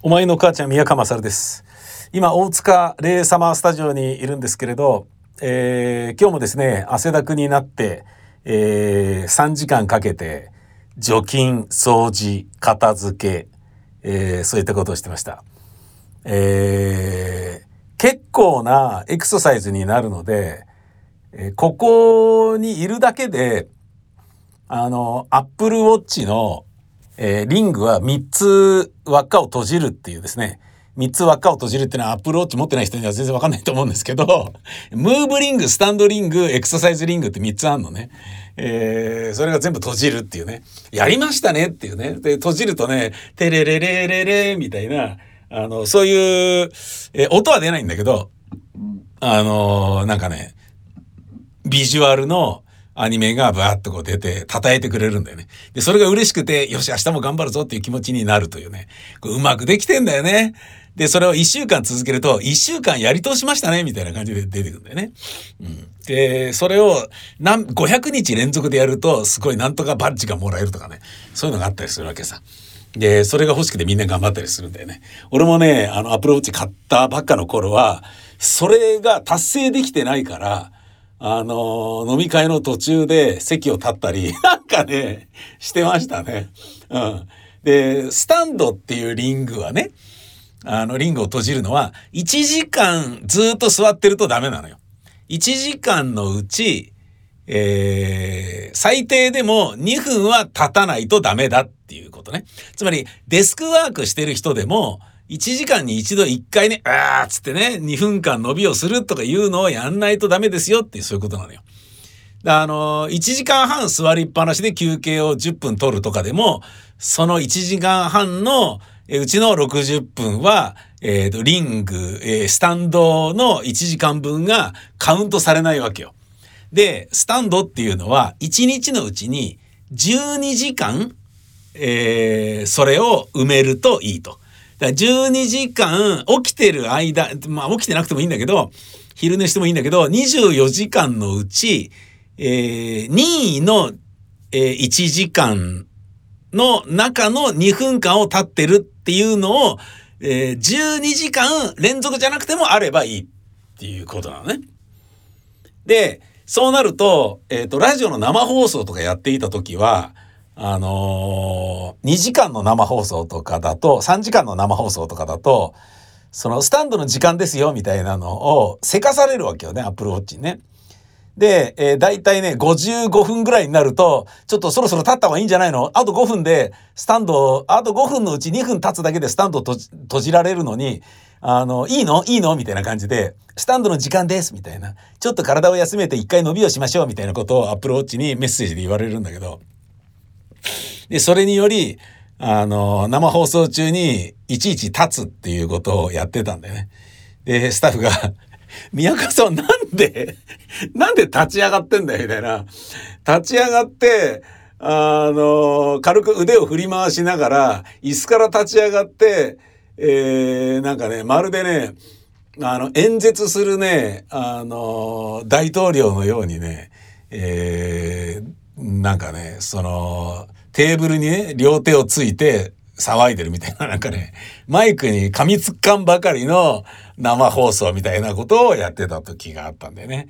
お前の母ちゃん宮川勝です。今、大塚レイサマースタジオにいるんですけれど、えー、今日もですね、汗だくになって、えー、3時間かけて、除菌、掃除、片付け、えー、そういったことをしてました。えー、結構なエクササイズになるので、え、ここにいるだけで、あの、アップルウォッチのえー、リングは3つ輪っかを閉じるっていうですね、3つ輪っかを閉じるっていうのはアプルウォッチ持ってない人には全然わかんないと思うんですけど、ムーブリング、スタンドリング、エクササイズリングって3つあんのね。えー、それが全部閉じるっていうね。やりましたねっていうね。で、閉じるとね、テレレレレレみたいな、あの、そういう、えー、音は出ないんだけど、あのー、なんかね、ビジュアルの、アニメがバーッとこう出て、叩いてくれるんだよね。で、それが嬉しくて、よし、明日も頑張るぞっていう気持ちになるというね。こううまくできてんだよね。で、それを一週間続けると、一週間やり通しましたね、みたいな感じで出てくるんだよね。うん。で、それを、何、500日連続でやると、すごいなんとかバッジがもらえるとかね。そういうのがあったりするわけさ。で、それが欲しくてみんな頑張ったりするんだよね。俺もね、あの、アプローチ買ったばっかの頃は、それが達成できてないから、あの飲み会の途中で席を立ったり、なんかね、してましたね。うん。で、スタンドっていうリングはね、あの、リングを閉じるのは、1時間ずっと座ってるとダメなのよ。1時間のうち、えー、最低でも2分は立たないとダメだっていうことね。つまり、デスクワークしてる人でも、1時間に一度1回ね、あーっつってね、2分間伸びをするとかいうのをやんないとダメですよっていうそういうことなのよ。あの、1時間半座りっぱなしで休憩を10分取るとかでも、その1時間半のうちの60分は、えっ、ー、と、リング、えー、スタンドの1時間分がカウントされないわけよ。で、スタンドっていうのは、1日のうちに12時間、えー、それを埋めるといいと。だ12時間起きてる間、まあ起きてなくてもいいんだけど、昼寝してもいいんだけど、24時間のうち、えー、任意の、えー、1時間の中の2分間を経ってるっていうのを、えー、12時間連続じゃなくてもあればいいっていうことなのね。で、そうなると、えっ、ー、と、ラジオの生放送とかやっていた時は、あのー、2時間の生放送とかだと、3時間の生放送とかだと、そのスタンドの時間ですよみたいなのをせかされるわけよね、アップルウォッチにね。で、えー、大体ね、55分ぐらいになると、ちょっとそろそろ立った方がいいんじゃないの？あと5分で、スタンド、あと5分のうち2分経つだけでスタンド閉じられるのに、あの、いいの？いいの？みたいな感じで、スタンドの時間ですみたいな。ちょっと体を休めて一回伸びをしましょうみたいなことをアップルウォッチにメッセージで言われるんだけど、で、それにより、あの、生放送中にいちいち立つっていうことをやってたんだよね。で、スタッフが 宮川さんなんで、なんで立ち上がってんだよ、みたいな。立ち上がって、あの、軽く腕を振り回しながら、椅子から立ち上がって、えー、なんかね、まるでね、あの、演説するね、あの、大統領のようにね、えー、なんかね、その、テーブルにね、両手をついて騒いでるみたいな、なんかね、マイクに噛みつかんばかりの生放送みたいなことをやってた時があったんだよね。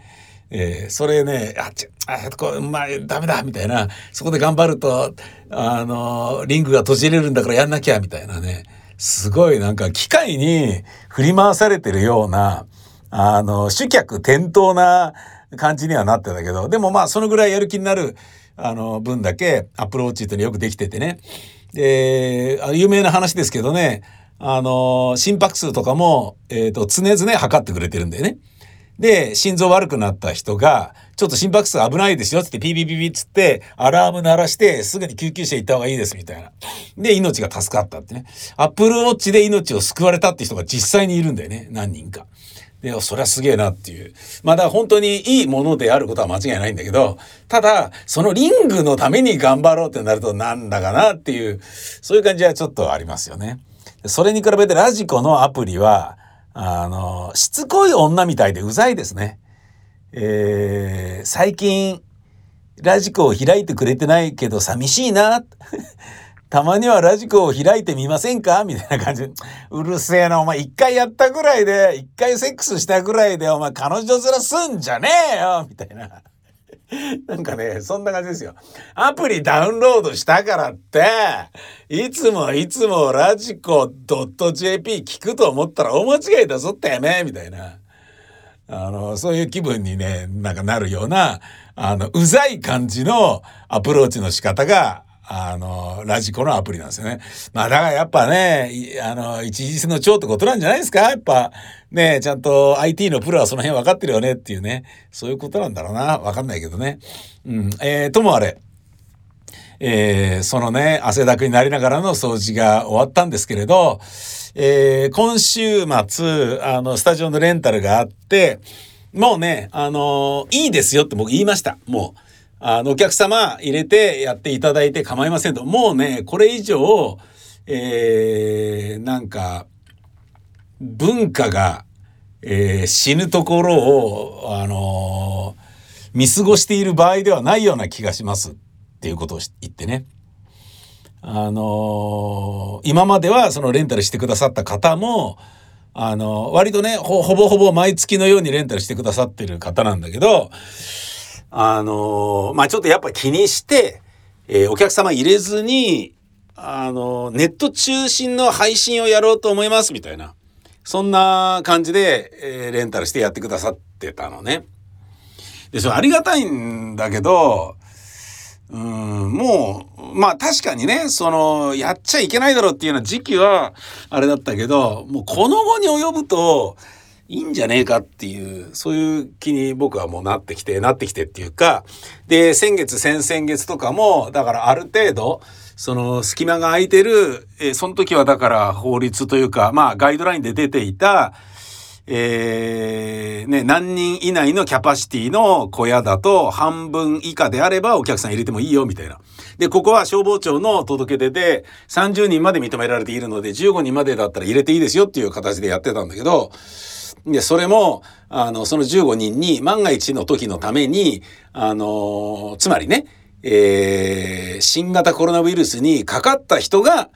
えー、それね、あっ、ちあ、こう、まあ、ダメだみたいな、そこで頑張ると、あの、リングが閉じれるんだからやんなきゃみたいなね、すごいなんか機械に振り回されてるような、あの、主客転倒な感じにはなってたけど、でもまあ、そのぐらいやる気になる、あの、分だけアプローチっていうのよくできててね。で、有名な話ですけどね、あの、心拍数とかも、えっ、ー、と、常々測ってくれてるんだよね。で、心臓悪くなった人が、ちょっと心拍数危ないですよってピピピピーつって、アラーム鳴らして、すぐに救急車行った方がいいですみたいな。で、命が助かったってね。アップルウォッチで命を救われたって人が実際にいるんだよね。何人か。で、そりゃすげえなっていう。まだ本当にいいものであることは間違いないんだけど、ただ、そのリングのために頑張ろうってなるとなんだかなっていう、そういう感じはちょっとありますよね。それに比べてラジコのアプリは、あの、しつこい女みたいでうざいですね。えー、最近、ラジコを開いてくれてないけど寂しいな。たまにはラジコを開いてみませんか？みたいな感じ。うるせえな、お前一回やったぐらいで、一回セックスしたぐらいで、お前彼女面すんじゃねえよみたいな。なんかね、そんな感じですよ。アプリダウンロードしたからって、いつもいつもラジコ .jp 聞くと思ったら大間違いだぞってめみたいな。あの、そういう気分にね、なんかなるような、あの、うざい感じのアプローチの仕方が、あの、ラジコのアプリなんですよね。まあだからやっぱね、あの、一日の長ってことなんじゃないですか？やっぱ、ね、ちゃんと IT のプロはその辺分かってるよねっていうね、そういうことなんだろうな。わかんないけどね。うん。えー、ともあれ。えー、そのね、汗だくになりながらの掃除が終わったんですけれど、えー、今週末、あの、スタジオのレンタルがあって、もうね、あの、いいですよって僕言いました。もう。あの、お客様入れてやっていただいて構いませんと。もうね、これ以上、えー、なんか、文化が、えー、死ぬところを、あのー、見過ごしている場合ではないような気がしますっていうことを言ってね。あのー、今まではそのレンタルしてくださった方も、あの、割とね、ほぼほぼ毎月のようにレンタルしてくださってる方なんだけど、あの、まあ、ちょっとやっぱ気にして、えお客様入れずに、あのネット中心の配信をやろうと思いますみたいな。そんな感じで、えレンタルしてやってくださってたのね。で、それありがたいんだけど、うん、もう、まあ確かにね、その、やっちゃいけないだろうっていうような時期は、あれだったけど、もうこの後に及ぶと、いいんじゃねえかっていう、そういう気に僕はもうなってきて、なってきてっていうか、で、先月、先々月とかも、だからある程度、その隙間が空いてる、え、その時はだから法律というか、まあガイドラインで出ていた、えー、ね、何人以内のキャパシティの小屋だと半分以下であればお客さん入れてもいいよみたいな。で、ここは消防庁の届け出で30人まで認められているので15人までだったら入れていいですよっていう形でやってたんだけど、で、それも、あの、その15人に万が一の時のために、あの、つまりね、えー、新型コロナウイルスにかかった人が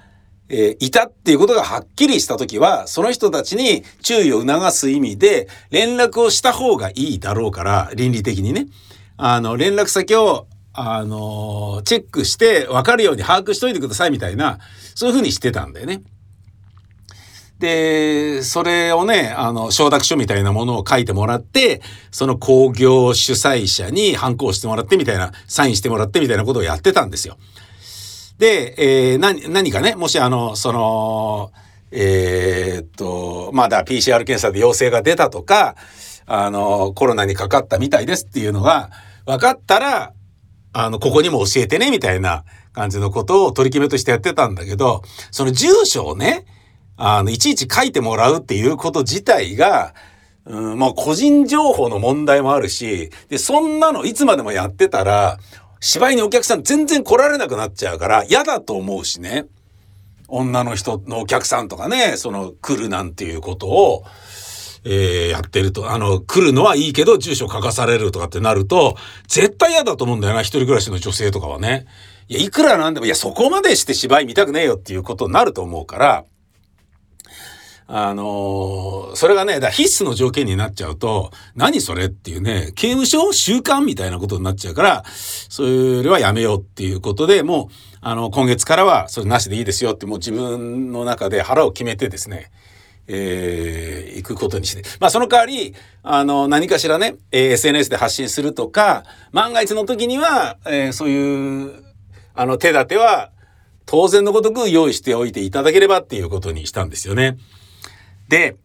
えー、いたっていうことがはっきりしたときは、その人たちに注意を促す意味で、連絡をした方がいいだろうから、倫理的にね。あの、連絡先を、あのチェックして分かるように把握しといてくださいみたいな、そういうふうにしてたんだよね。で、それをね、あの、承諾書みたいなものを書いてもらって、その工業主催者に反抗してもらってみたいな、サインしてもらってみたいなことをやってたんですよ。で、えー、何、何かね、もしあの、その、えー、っと、まだ PCR 検査で陽性が出たとか、あの、コロナにかかったみたいですっていうのが分かったら、あの、ここにも教えてね、みたいな感じのことを取り決めとしてやってたんだけど、その住所をね、あの、いちいち書いてもらうっていうこと自体が、うん、もう個人情報の問題もあるし、で、そんなのいつまでもやってたら、芝居にお客さん全然来られなくなっちゃうから嫌だと思うしね。女の人のお客さんとかね、その来るなんていうことを、えー、やってると、あの、来るのはいいけど住所書かされるとかってなると、絶対嫌だと思うんだよな、一人暮らしの女性とかはね。いや、いくらなんでも、いや、そこまでして芝居見たくねえよっていうことになると思うから、あのー、それがね、だ必須の条件になっちゃうと、何それっていうね、刑務所習慣みたいなことになっちゃうから、それはやめようっていうことで、もう、あの、今月からはそれなしでいいですよって、もう自分の中で腹を決めてですね、えー、行くことにして。まあその代わり、あの、何かしらね、えー、SNS で発信するとか、万が一の時には、えー、そういう、あの、手立ては、当然のごとく用意しておいていただければっていうことにしたんですよね。で、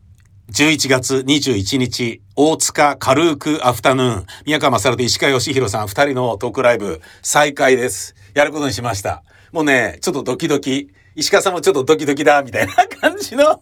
11月21日、大塚軽くアフタヌーン、宮川勝と石川義弘さん二人のトークライブ再開です。やることにしました。もうね、ちょっとドキドキ、石川さんもちょっとドキドキだ、みたいな感じの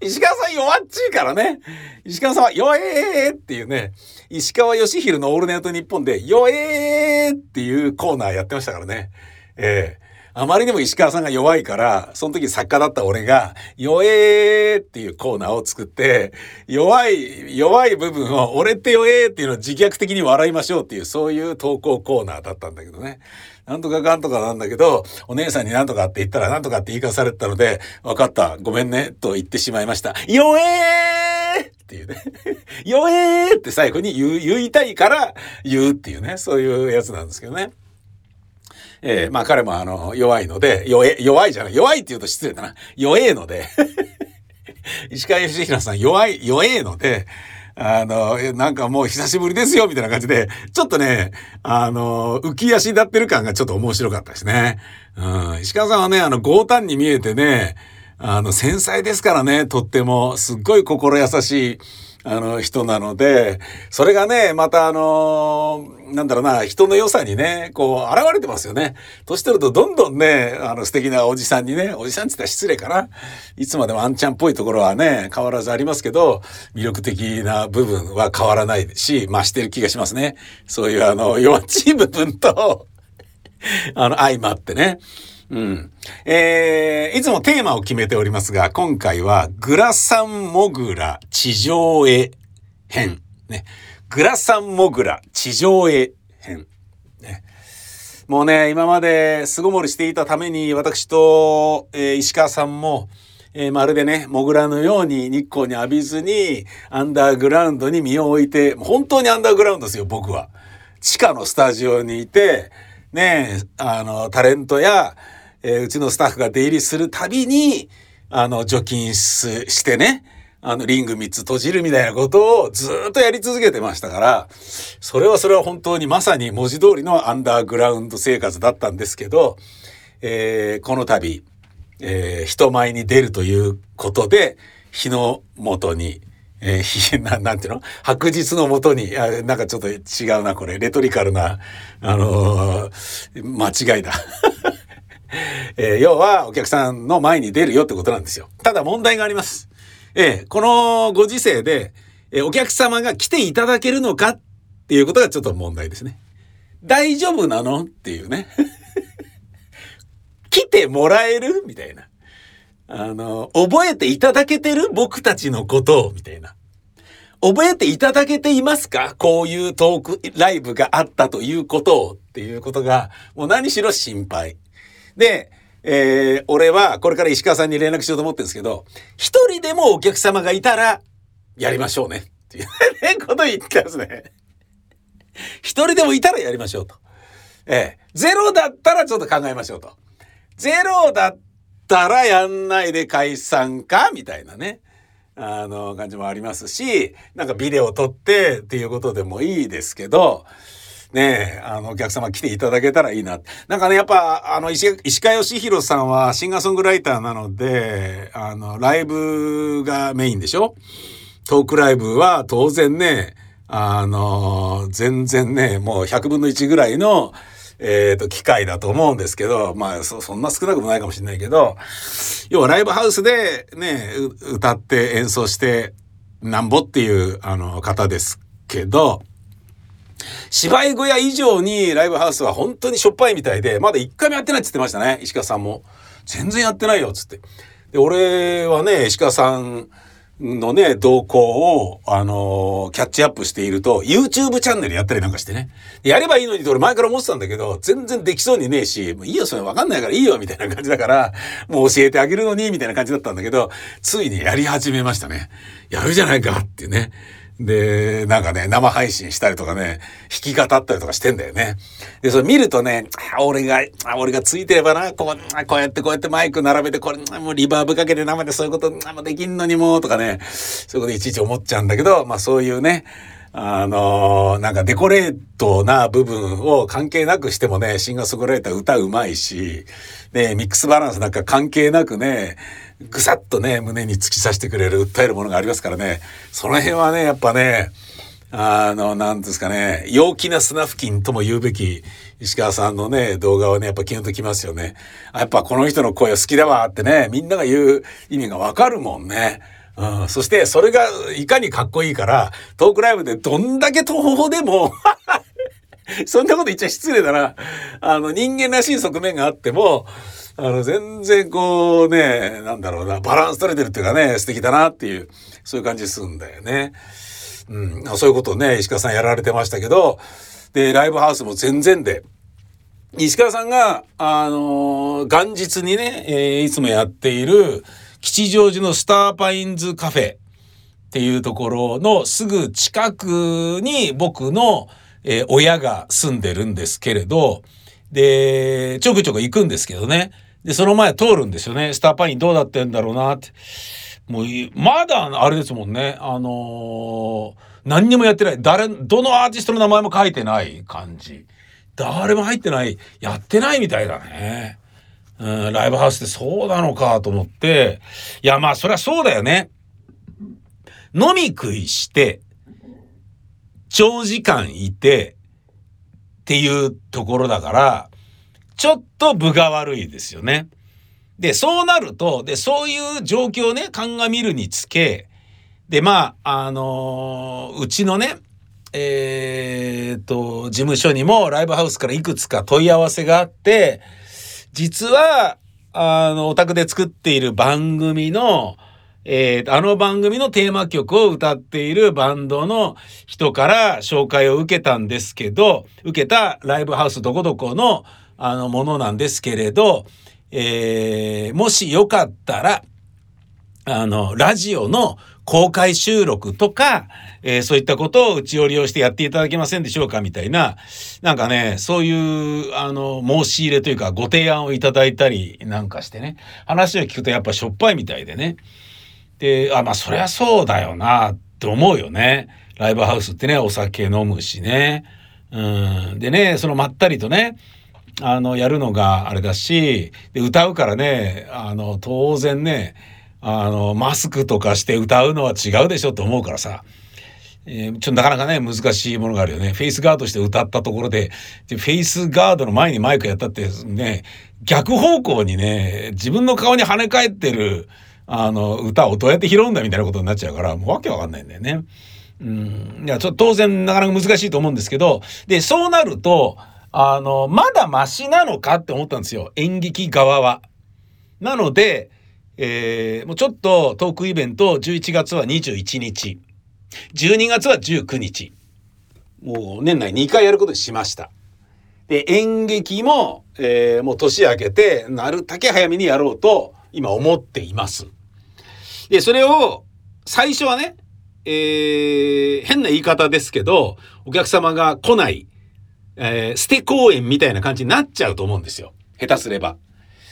石川さん弱っちいからね。石川さんは弱えーっていうね、石川義弘のオールナイトニッポンで弱えーっていうコーナーやってましたからね。えーあまりにも石川さんが弱いから、その時作家だった俺が、弱えーっていうコーナーを作って、弱い、弱い部分を、俺って弱えーっていうのを自虐的に笑いましょうっていう、そういう投稿コーナーだったんだけどね。なんとかかんとかなんだけど、お姉さんになんとかって言ったらなんとかって言い返されたので、分かった、ごめんね、と言ってしまいました。弱えーっていうね。弱えーって最後に言う、言いたいから言うっていうね、そういうやつなんですけどね。えー、まあ彼もあの、弱いので、弱い、弱いじゃない、弱いって言うと失礼だな。弱えので 石川義弘さん弱い、弱えので、あの、なんかもう久しぶりですよ、みたいな感じで、ちょっとね、あの、浮き足立ってる感がちょっと面白かったですね。うん。石川さんはね、あの、強胆に見えてね、あの、繊細ですからね、とっても、すっごい心優しい、あの人なので、それがね、またあのなんだろうな、人の良さにね、こう、現れてますよね。年取るとどんどんね、あの素敵なおじさんにね、おじさんって言ったら失礼かな。いつまでもあんちゃんっぽいところはね、変わらずありますけど、魅力的な部分は変わらないし、増してる気がしますね。そういうあの、弱っちい部分と あの、相まってね。うん。えー、いつもテーマを決めておりますが、今回は、グラサンモグラ地上絵編。ね。グラサンモグラ地上絵編。ね。もうね、今まで巣ごもりしていたために、私と、えー、石川さんも、えー、まるでね、モグラのように日光に浴びずに、アンダーグラウンドに身を置いて、本当にアンダーグラウンドですよ、僕は。地下のスタジオにいて、ね、あの、タレントや、えー、うちのスタッフが出入りするたびに、あの、除菌してね、あの、リング3つ閉じるみたいなことをずっとやり続けてましたから、それはそれは本当にまさに文字通りのアンダーグラウンド生活だったんですけど、えー、この度、えー、人前に出るということで、日の元に、えー、ななんていうの？白日のもとにあ、なんかちょっと違うな、これ。レトリカルな、あのー、間違いだ。えー、要はお客さんの前に出るよってことなんですよ。ただ問題があります。えー、このご時世で、えー、お客様が来ていただけるのかっていうことがちょっと問題ですね。大丈夫なのっていうね。来てもらえるみたいな。あの、覚えていただけてる僕たちのことをみたいな。覚えていただけていますか？こういうトークライブがあったということをっていうことが、もう何しろ心配。で、えー、俺はこれから石川さんに連絡しようと思ってるんですけど、一人でもお客様がいたら、やりましょうね。っていう こと言ってますね。一人でもいたらやりましょうと。ええ、ゼロだったらちょっと考えましょうと。ゼロだったらやんないで解散かみたいなね。あの、感じもありますし、なんかビデオ撮ってっていうことでもいいですけど、ねあの、お客様来ていただけたらいいな。なんかね、やっぱ、あの、石石川義弘さんはシンガーソングライターなので、あの、ライブがメインでしょ？トークライブは当然ね、あの、全然ね、もう100分の1ぐらいの、えっ、と、機械だと思うんですけど、まあそ、そんな少なくもないかもしれないけど、要はライブハウスでね、歌って演奏してなんぼっていう、あの、方ですけど、芝居小屋以上にライブハウスは本当にしょっぱいみたいで、まだ一回もやってないって言ってましたね、石川さんも。全然やってないよ、つって。で、俺はね、石川さんのね、動向を、あのー、キャッチアップしていると、YouTube チャンネルやったりなんかしてね。やればいいのにって俺前から思ってたんだけど、全然できそうにねえし、もういいよ、それわかんないからいいよ、みたいな感じだから、もう教えてあげるのに、みたいな感じだったんだけど、ついにやり始めましたね。やるじゃないかっていうね。で、なんかね、生配信したりとかね、弾き語ったりとかしてんだよね。で、それ見るとね、俺が、俺がついてればな、こう、こうやってこうやってマイク並べて、これ、もうリバーブかけて生でそういうこと、もできんのにも、とかね、そういうこといちいち思っちゃうんだけど、まあそういうね、あのー、なんかデコレートな部分を関係なくしてもね、シンガーソングライター歌うまいし、ね、ミックスバランスなんか関係なくね、ぐさっとね、胸に突き刺してくれる、訴えるものがありますからね。その辺はね、やっぱね、あの、なんですかね、陽気な砂付近とも言うべき石川さんのね、動画はね、やっぱキュンときますよね。やっぱこの人の声好きだわってね、みんなが言う意味がわかるもんね。うん、そしてそれがいかにかっこいいから、トークライブでどんだけ東方でも そんなこと言っちゃ失礼だな。あの、人間らしい側面があっても、あの、全然こうね、なんだろうな、バランス取れてるっていうかね、素敵だなっていう、そういう感じするんだよね。うん、そういうことをね、石川さんやられてましたけど、で、ライブハウスも全然で、石川さんが、あの、元日にね、えー、いつもやっている、吉祥寺のスターパインズカフェっていうところのすぐ近くに僕の、えー、親が住んでるんですけれど、で、ちょくちょく行くんですけどね。で、その前通るんですよね。スターパインどうなってんだろうなって。もう、まだあれですもんね。あのー、何にもやってない。誰、どのアーティストの名前も書いてない感じ。誰も入ってない。やってないみたいだね。うん、ライブハウスってそうなのかと思って。いや、まあ、そりゃそうだよね。飲み食いして、長時間いて、っていうところだから、ちょっと分が悪いですよね。で、そうなると、で、そういう状況をね、鑑みるにつけ、で、まあ、あのー、うちのね、えー、と、事務所にもライブハウスからいくつか問い合わせがあって、実は、あの、お宅で作っている番組の、えー、あの番組のテーマ曲を歌っているバンドの人から紹介を受けたんですけど、受けたライブハウスどこどこのあのものなんですけれど、えー、もしよかったら、あの、ラジオの公開収録とか、えー、そういったことをうちを利用してやっていただけませんでしょうかみたいな、なんかね、そういう、あの、申し入れというか、ご提案をいただいたりなんかしてね、話を聞くとやっぱしょっぱいみたいでね。で、あ、まあ、そりゃそうだよな、って思うよね。ライブハウスってね、お酒飲むしね。うん。でね、そのまったりとね、あの、やるのがあれだし、で、歌うからね、あの、当然ね、あの、マスクとかして歌うのは違うでしょと思うからさ。えー、ちょっとなかなかね、難しいものがあるよね。フェイスガードして歌ったところで、でフェイスガードの前にマイクやったってね、逆方向にね、自分の顔に跳ね返ってる、あの、歌をどうやって拾うんだみたいなことになっちゃうから、もうわけわかんないんだよね。うん。いや、ちょっと当然なかなか難しいと思うんですけど、で、そうなると、あの、まだマシなのかって思ったんですよ。演劇側は。なので、えー、もうちょっとトークイベント11月は21日。12月は19日。もう年内2回やることにしました。で、演劇も、えー、もう年明けて、なるだけ早めにやろうと今思っています。で、それを最初はね、えー、変な言い方ですけど、お客様が来ない、えー、捨て公演みたいな感じになっちゃうと思うんですよ。下手すれば。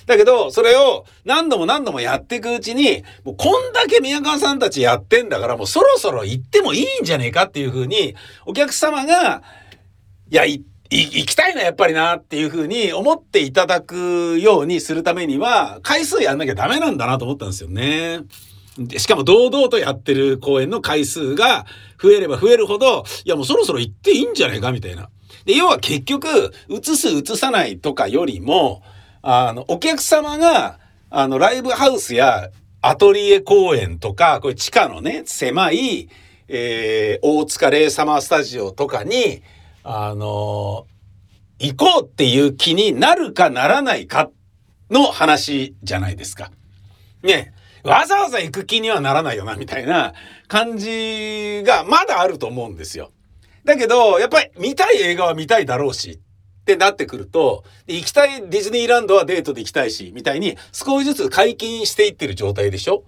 だけど、それを何度も何度もやっていくうちに、もうこんだけ宮川さんたちやってんだから、もうそろそろ行ってもいいんじゃねえかっていうふうに、お客様が、いや、行きたいな、やっぱりなっていうふうに思っていただくようにするためには、回数やんなきゃダメなんだなと思ったんですよね。しかも堂々とやってる公演の回数が増えれば増えるほど、いやもうそろそろ行っていいんじゃないかみたいな。で、要は結局、映す映さないとかよりも、あの、お客様が、あの、ライブハウスやアトリエ公演とか、これ地下のね、狭い、えー、大塚レイサマースタジオとかに、あの、行こうっていう気になるかならないかの話じゃないですか。ねわざわざ行く気にはならないよな、みたいな感じがまだあると思うんですよ。だけど、やっぱり見たい映画は見たいだろうしってなってくると、行きたいディズニーランドはデートで行きたいし、みたいに少しずつ解禁していってる状態でしょ？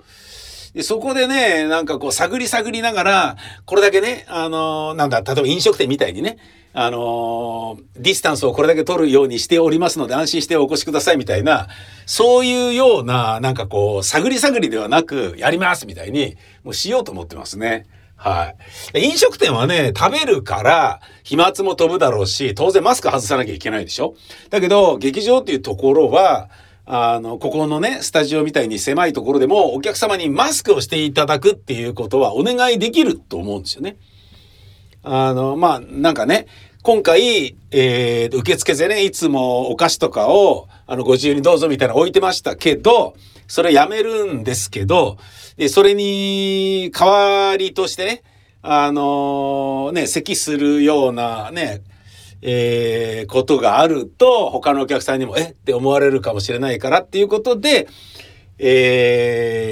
で、そこでね、なんかこう探り探りながら、これだけね、あのー、なんだ、例えば飲食店みたいにね、あのー、ディスタンスをこれだけ取るようにしておりますので安心してお越しくださいみたいな、そういうような、なんかこう、探り探りではなく、やりますみたいに、もうしようと思ってますね。はい。飲食店はね、食べるから、飛沫も飛ぶだろうし、当然マスク外さなきゃいけないでしょ？だけど、劇場っていうところは、あの、ここのね、スタジオみたいに狭いところでもお客様にマスクをしていただくっていうことはお願いできると思うんですよね。あの、まあ、なんかね、今回、えー、受付でね、いつもお菓子とかを、あの、ご自由にどうぞみたいな置いてましたけど、それやめるんですけど、それに、代わりとしてね、あのー、ね、咳するようなね、えー、ことがあると、他のお客さんにも、えって思われるかもしれないからっていうことで、え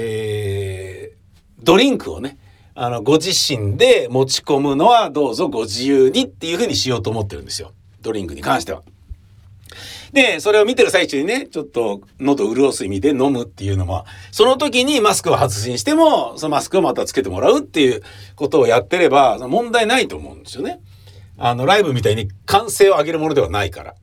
ー、ドリンクをね、あの、ご自身で持ち込むのはどうぞご自由にっていうふうにしようと思ってるんですよ。ドリンクに関しては。で、それを見てる最中にね、ちょっと喉潤す意味で飲むっていうのも、その時にマスクを外しにしても、そのマスクをまたつけてもらうっていうことをやってれば、問題ないと思うんですよね。あの、ライブみたいに歓声を上げるものではないから。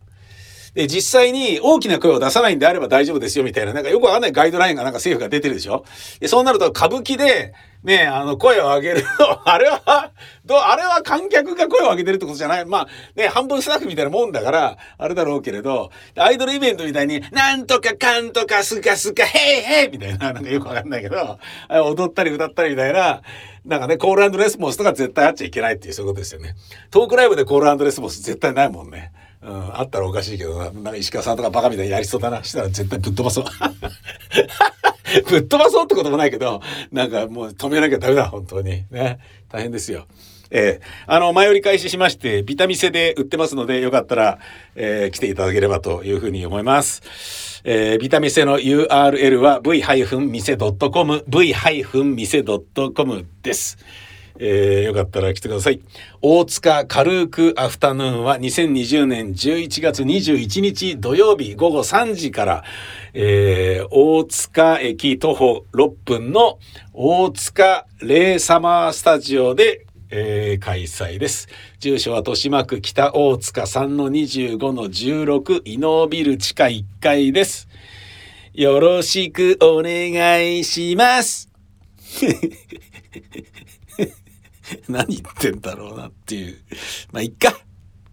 で、実際に大きな声を出さないんであれば大丈夫ですよみたいな、なんかよくわかんないガイドラインがなんか政府が出てるでしょで、そうなると歌舞伎で、ね、あの、声を上げる あれは、ど、あれは観客が声を上げてるってことじゃない。まあ、ね、半分スタッフみたいなもんだから、あれだろうけれど、アイドルイベントみたいに、なんとかかんとかすかすか、へいへいみたいな、なんかよくわかんないけど、踊ったり歌ったりみたいな、なんかね、コールレスポンスとか絶対あっちゃいけないっていう、そういうことですよね。トークライブでコールレスポンス絶対ないもんね。うん、あったらおかしいけどな。なんか石川さんとかバカみたいにやりそうだな。したら絶対ぶっ飛ばそう。ぶっ飛ばそうってこともないけど、なんかもう止めなきゃダメだ、本当に。ね。大変ですよ。えー、あの、前売り開始しまして、ビタミセで売ってますので、よかったら、えー、来ていただければというふうに思います。えー、ビタミセの URL は v-mise.com、v-mise.com です。えー、よかったら来てください。大塚軽くアフタヌーンは2020年11月21日土曜日午後3時から、えー、大塚駅徒歩6分の大塚レイサマースタジオで、えー、開催です。住所は豊島区北大塚3-25-16イノービル地下1階です。よろしくお願いします。何言ってんだろうなっていう。まあ、いっか。